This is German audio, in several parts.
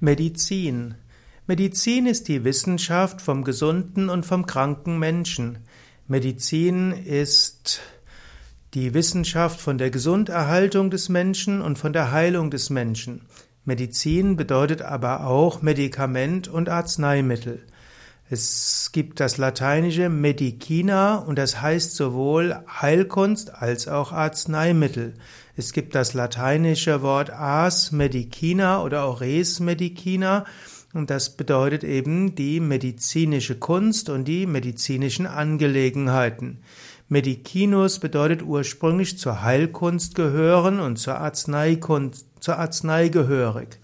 Medizin. Medizin ist die Wissenschaft vom gesunden und vom kranken Menschen. Medizin ist die Wissenschaft von der Gesunderhaltung des Menschen und von der Heilung des Menschen. Medizin bedeutet aber auch Medikament und Arzneimittel. Es gibt das lateinische Medicina und das heißt sowohl Heilkunst als auch Arzneimittel. Es gibt das lateinische Wort ars medicina oder auch res medicina und das bedeutet eben die medizinische Kunst und die medizinischen Angelegenheiten. Medicinus bedeutet ursprünglich zur Heilkunst gehören und zur Arzneikunst, zur Arznei gehörig.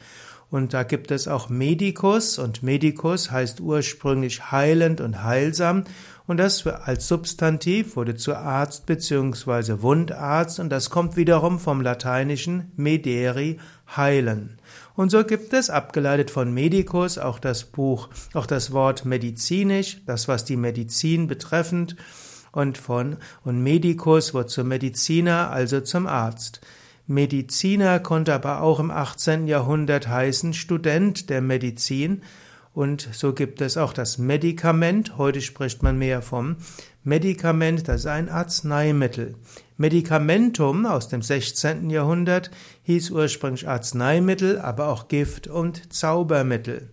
Und da gibt es auch Medicus und Medicus heißt ursprünglich heilend und heilsam und das als Substantiv wurde zu Arzt bzw. Wundarzt und das kommt wiederum vom lateinischen mederi heilen. Und so gibt es abgeleitet von Medicus auch das Buch, auch das Wort medizinisch, das was die Medizin betreffend und von und Medicus wird zum Mediziner, also zum Arzt. Mediziner konnte aber auch im 18. Jahrhundert heißen Student der Medizin. Und so gibt es auch das Medikament. Heute spricht man mehr vom Medikament, das ist ein Arzneimittel. Medikamentum aus dem 16. Jahrhundert hieß ursprünglich Arzneimittel, aber auch Gift und Zaubermittel.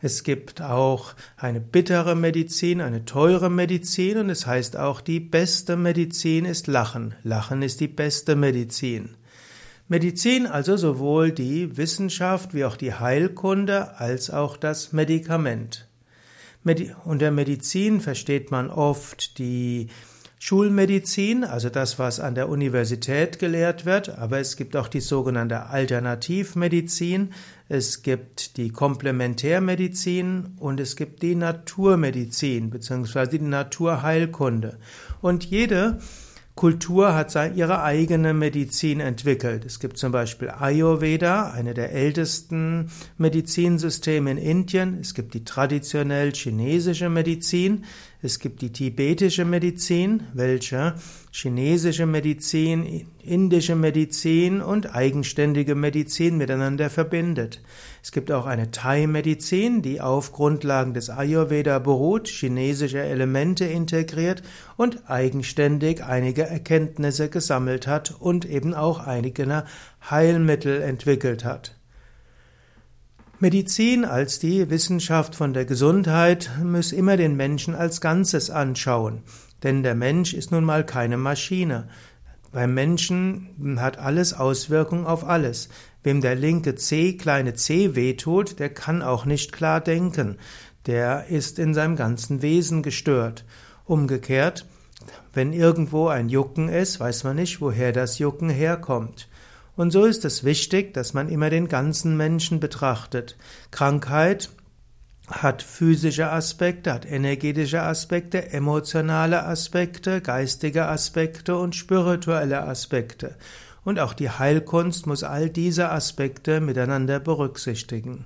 Es gibt auch eine bittere Medizin, eine teure Medizin und es heißt auch, die beste Medizin ist Lachen. Lachen ist die beste Medizin. Medizin also sowohl die Wissenschaft wie auch die Heilkunde als auch das Medikament. Unter Medizin versteht man oft die Schulmedizin, also das, was an der Universität gelehrt wird, aber es gibt auch die sogenannte Alternativmedizin, es gibt die Komplementärmedizin und es gibt die Naturmedizin bzw. die Naturheilkunde. Und jede Kultur hat ihre eigene Medizin entwickelt. Es gibt zum Beispiel Ayurveda, eine der ältesten Medizinsysteme in Indien. Es gibt die traditionell chinesische Medizin. Es gibt die tibetische Medizin, welche chinesische Medizin, indische Medizin und eigenständige Medizin miteinander verbindet. Es gibt auch eine Thai-Medizin, die auf Grundlagen des Ayurveda beruht, chinesische Elemente integriert und eigenständig einige Erkenntnisse gesammelt hat und eben auch einige Heilmittel entwickelt hat. Medizin als die Wissenschaft von der Gesundheit muss immer den Menschen als Ganzes anschauen, denn der Mensch ist nun mal keine Maschine. Beim Menschen hat alles Auswirkungen auf alles. Wem der linke C, kleine c wehtut, der kann auch nicht klar denken. Der ist in seinem ganzen Wesen gestört. Umgekehrt, wenn irgendwo ein Jucken ist, weiß man nicht, woher das Jucken herkommt. Und so ist es wichtig, dass man immer den ganzen Menschen betrachtet. Krankheit hat physische Aspekte, hat energetische Aspekte, emotionale Aspekte, geistige Aspekte und spirituelle Aspekte. Und auch die Heilkunst muss all diese Aspekte miteinander berücksichtigen.